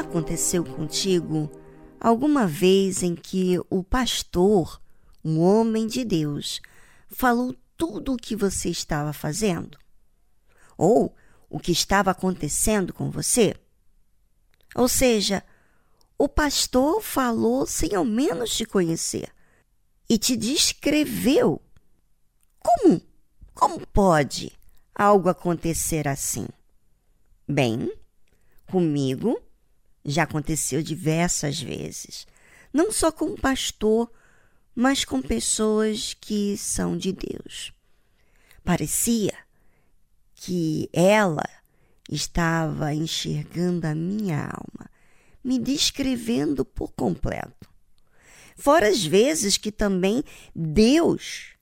Aconteceu contigo alguma vez em que o pastor, um homem de Deus, falou tudo o que você estava fazendo? Ou o que estava acontecendo com você? Ou seja, o pastor falou sem ao menos te conhecer e te descreveu. Como? Como pode algo acontecer assim? Bem, comigo já aconteceu diversas vezes, não só com o pastor, mas com pessoas que são de Deus. Parecia que ela estava enxergando a minha alma, me descrevendo por completo. Fora as vezes que também Deus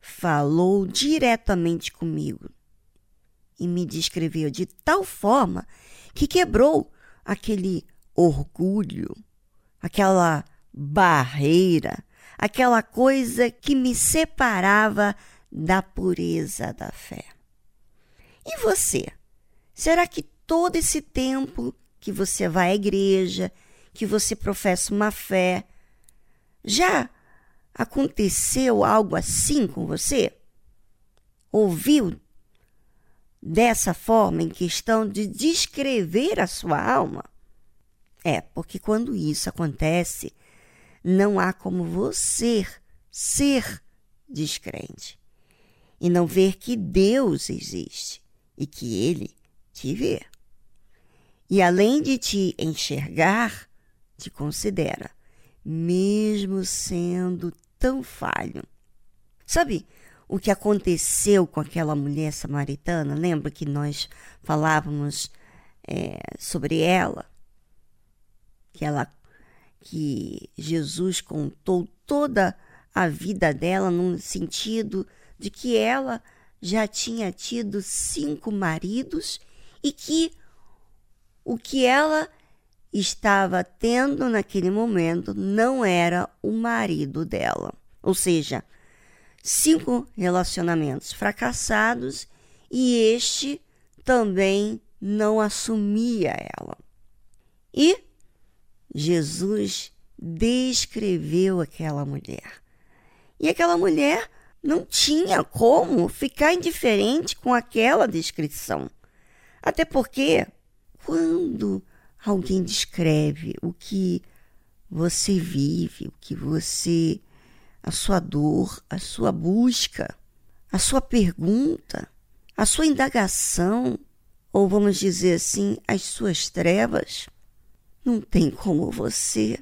falou diretamente comigo e me descreveu de tal forma que quebrou aquele orgulho, aquela barreira, aquela coisa que me separava da pureza da fé. E você? Será que todo esse tempo que você vai à igreja, que você professa uma fé, já aconteceu algo assim com você? Ouviu dessa forma em questão de descrever a sua alma? É, porque quando isso acontece, não há como você ser descrente e não ver que Deus existe e que Ele te vê. E além de te enxergar, te considera, mesmo sendo tão falho. Sabe, o que aconteceu com aquela mulher samaritana. Lembra que nós falávamos é, sobre ela? Que ela que Jesus contou toda a vida dela no sentido de que ela já tinha tido cinco maridos e que o que ela estava tendo naquele momento não era o marido dela. Ou seja, cinco relacionamentos fracassados e este também não assumia ela. E Jesus descreveu aquela mulher. E aquela mulher não tinha como ficar indiferente com aquela descrição. Até porque, quando alguém descreve o que você vive, o que você a sua dor, a sua busca, a sua pergunta, a sua indagação, ou vamos dizer assim, as suas trevas, não tem como você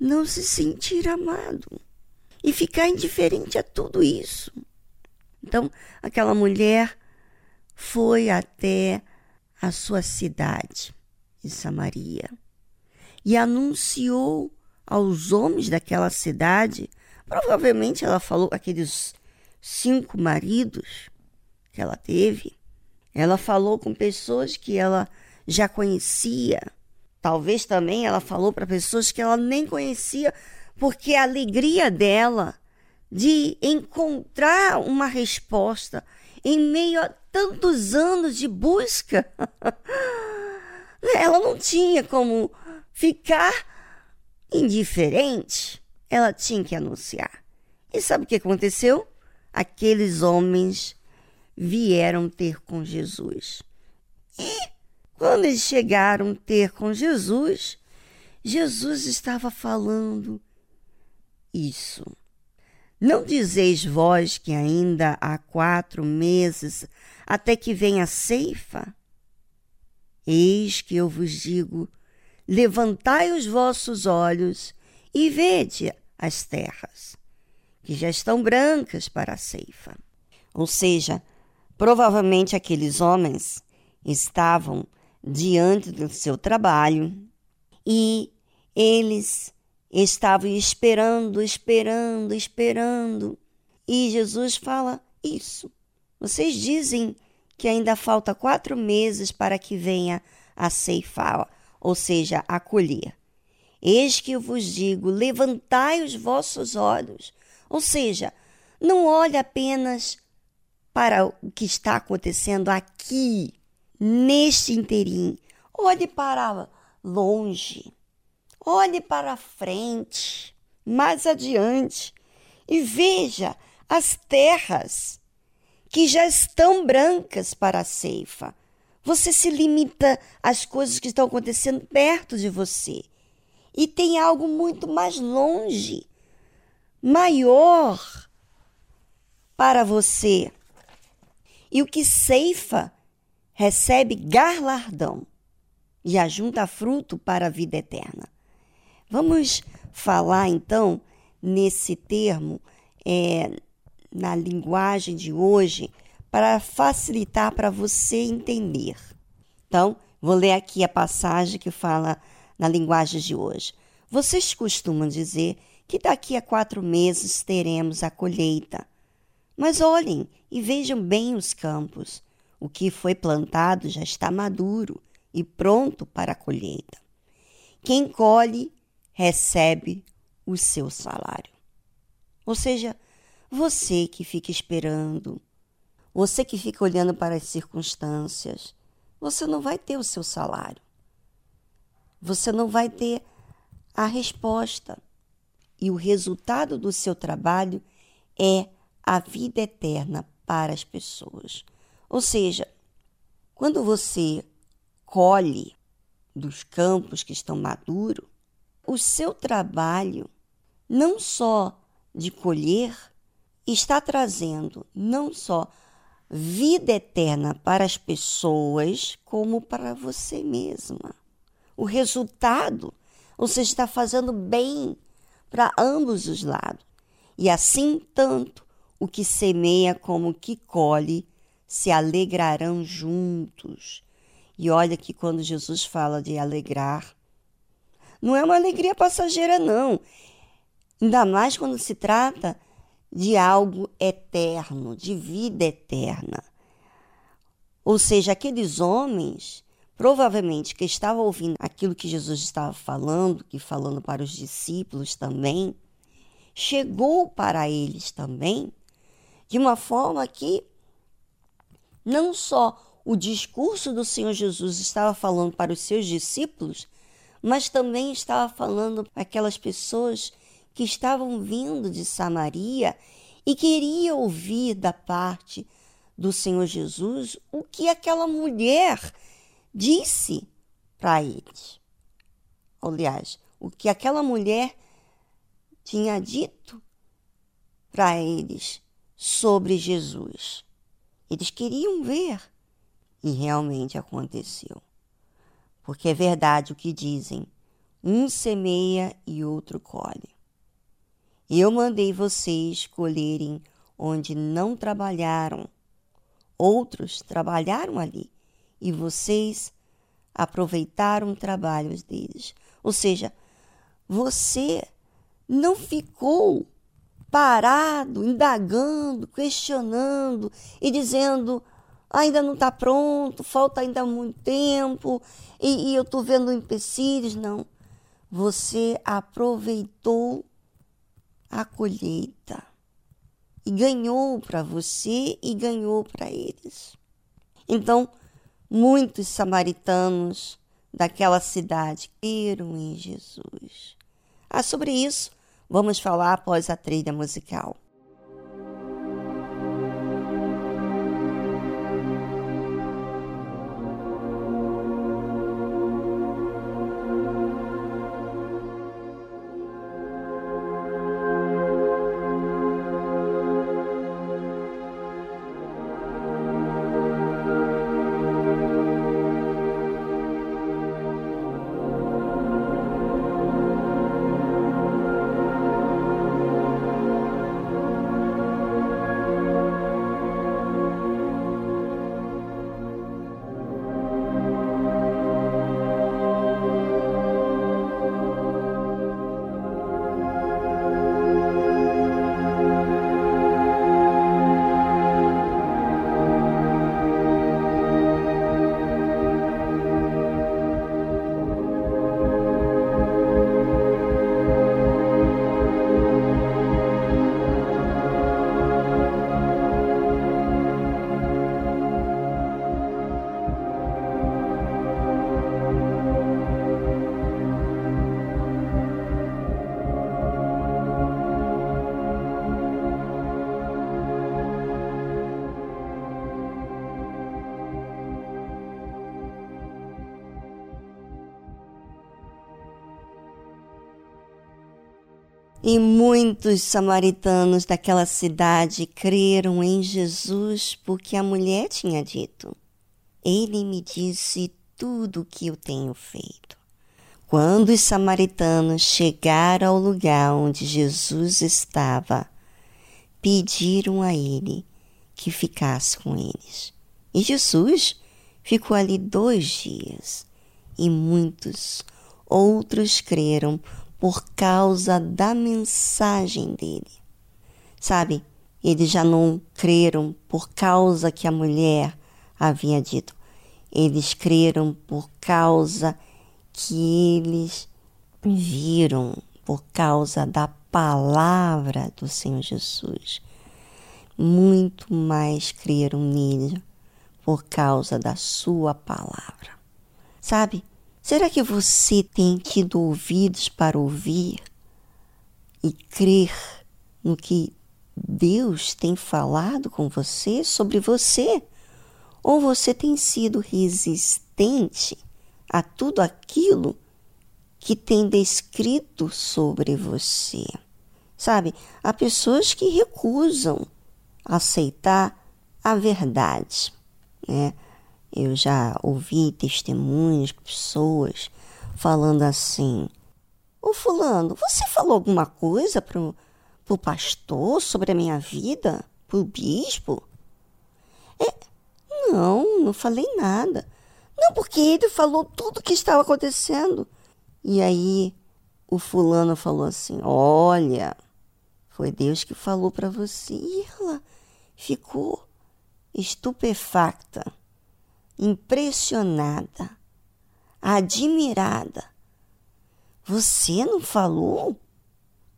não se sentir amado e ficar indiferente a tudo isso. Então, aquela mulher foi até a sua cidade, de Samaria, e anunciou aos homens daquela cidade Provavelmente ela falou aqueles cinco maridos que ela teve. Ela falou com pessoas que ela já conhecia. Talvez também ela falou para pessoas que ela nem conhecia, porque a alegria dela de encontrar uma resposta em meio a tantos anos de busca, ela não tinha como ficar indiferente ela tinha que anunciar. E sabe o que aconteceu? Aqueles homens vieram ter com Jesus. E quando eles chegaram ter com Jesus, Jesus estava falando isso. Não dizeis vós que ainda há quatro meses até que venha a ceifa? Eis que eu vos digo: levantai os vossos olhos e vede as terras, que já estão brancas para a ceifa. Ou seja, provavelmente aqueles homens estavam diante do seu trabalho e eles estavam esperando, esperando, esperando. E Jesus fala isso. Vocês dizem que ainda falta quatro meses para que venha a ceifar, ou seja, a colher. Eis que eu vos digo: levantai os vossos olhos. Ou seja, não olhe apenas para o que está acontecendo aqui, neste interim. Olhe para longe. Olhe para frente, mais adiante, e veja as terras que já estão brancas para a ceifa. Você se limita às coisas que estão acontecendo perto de você. E tem algo muito mais longe, maior para você. E o que ceifa recebe galardão e ajunta fruto para a vida eterna. Vamos falar então nesse termo, é, na linguagem de hoje, para facilitar para você entender. Então, vou ler aqui a passagem que fala na linguagem de hoje. Vocês costumam dizer que daqui a quatro meses teremos a colheita. Mas olhem e vejam bem os campos. O que foi plantado já está maduro e pronto para a colheita. Quem colhe recebe o seu salário. Ou seja, você que fica esperando, você que fica olhando para as circunstâncias, você não vai ter o seu salário. Você não vai ter a resposta. E o resultado do seu trabalho é a vida eterna para as pessoas. Ou seja, quando você colhe dos campos que estão maduros, o seu trabalho, não só de colher, está trazendo não só vida eterna para as pessoas, como para você mesma. O resultado, você está fazendo bem para ambos os lados. E assim, tanto o que semeia como o que colhe se alegrarão juntos. E olha que quando Jesus fala de alegrar, não é uma alegria passageira, não. Ainda mais quando se trata de algo eterno, de vida eterna. Ou seja, aqueles homens, provavelmente que estavam ouvindo aquilo que Jesus estava falando, que falando para os discípulos também, chegou para eles também de uma forma que não só o discurso do Senhor Jesus estava falando para os seus discípulos, mas também estava falando para aquelas pessoas que estavam vindo de Samaria e queriam ouvir da parte do Senhor Jesus o que aquela mulher disse para eles. Aliás, o que aquela mulher tinha dito para eles sobre Jesus. Eles queriam ver e realmente aconteceu. Porque é verdade o que dizem: um semeia e outro colhe. Eu mandei vocês colherem onde não trabalharam. Outros trabalharam ali e vocês aproveitaram o trabalho deles. Ou seja, você não ficou parado, indagando, questionando e dizendo: ainda não está pronto, falta ainda muito tempo e, e eu estou vendo empecilhos. Não. Você aproveitou a colheita e ganhou para você e ganhou para eles. Então, muitos samaritanos daquela cidade creram em Jesus. Ah, sobre isso, vamos falar após a trilha musical. E muitos samaritanos daquela cidade creram em Jesus porque a mulher tinha dito: Ele me disse tudo o que eu tenho feito. Quando os samaritanos chegaram ao lugar onde Jesus estava, pediram a ele que ficasse com eles. E Jesus ficou ali dois dias, e muitos outros creram por causa da mensagem dele. Sabe, eles já não creram por causa que a mulher havia dito. Eles creram por causa que eles viram, por causa da palavra do Senhor Jesus. Muito mais creram nele por causa da sua palavra. Sabe, Será que você tem tido ouvidos para ouvir e crer no que Deus tem falado com você sobre você? Ou você tem sido resistente a tudo aquilo que tem descrito sobre você? Sabe, há pessoas que recusam aceitar a verdade, né? Eu já ouvi testemunhos, pessoas falando assim: Ô Fulano, você falou alguma coisa pro, pro pastor sobre a minha vida? Pro bispo? É, não, não falei nada. Não, porque ele falou tudo o que estava acontecendo. E aí o fulano falou assim: Olha, foi Deus que falou para você. E ela ficou estupefacta impressionada, admirada. Você não falou?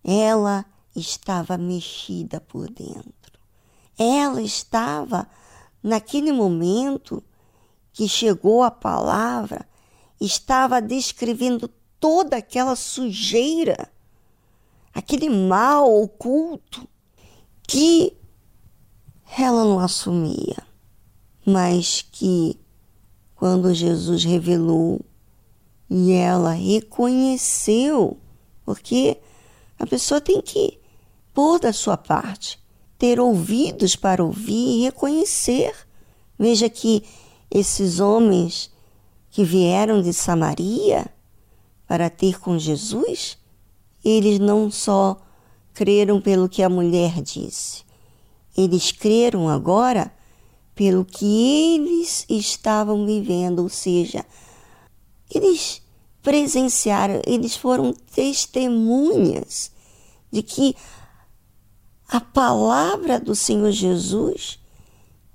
Ela estava mexida por dentro. Ela estava, naquele momento que chegou a palavra, estava descrevendo toda aquela sujeira, aquele mal oculto que ela não assumia, mas que quando Jesus revelou e ela reconheceu, porque a pessoa tem que pôr da sua parte, ter ouvidos para ouvir e reconhecer. Veja que esses homens que vieram de Samaria para ter com Jesus, eles não só creram pelo que a mulher disse, eles creram agora pelo que eles estavam vivendo, ou seja, eles presenciaram, eles foram testemunhas de que a palavra do Senhor Jesus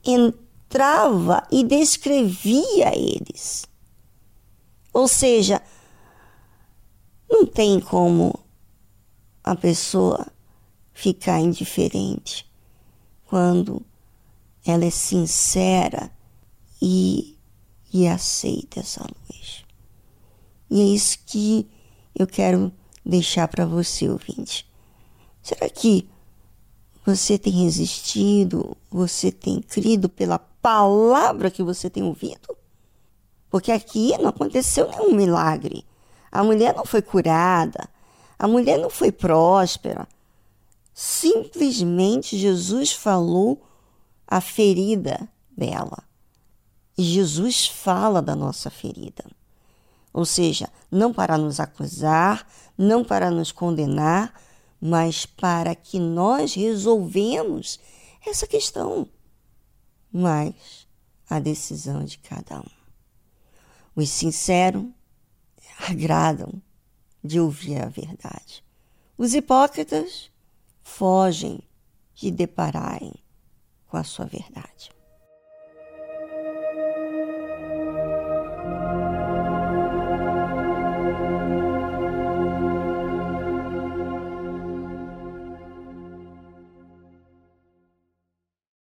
entrava e descrevia eles. Ou seja, não tem como a pessoa ficar indiferente quando ela é sincera e, e aceita essa luz. E é isso que eu quero deixar para você, ouvinte. Será que você tem resistido, você tem crido pela palavra que você tem ouvido? Porque aqui não aconteceu nenhum milagre. A mulher não foi curada, a mulher não foi próspera. Simplesmente Jesus falou a ferida dela. E Jesus fala da nossa ferida. Ou seja, não para nos acusar, não para nos condenar, mas para que nós resolvemos essa questão. Mas a decisão de cada um. Os sinceros agradam de ouvir a verdade. Os hipócritas fogem de depararem com a sua verdade.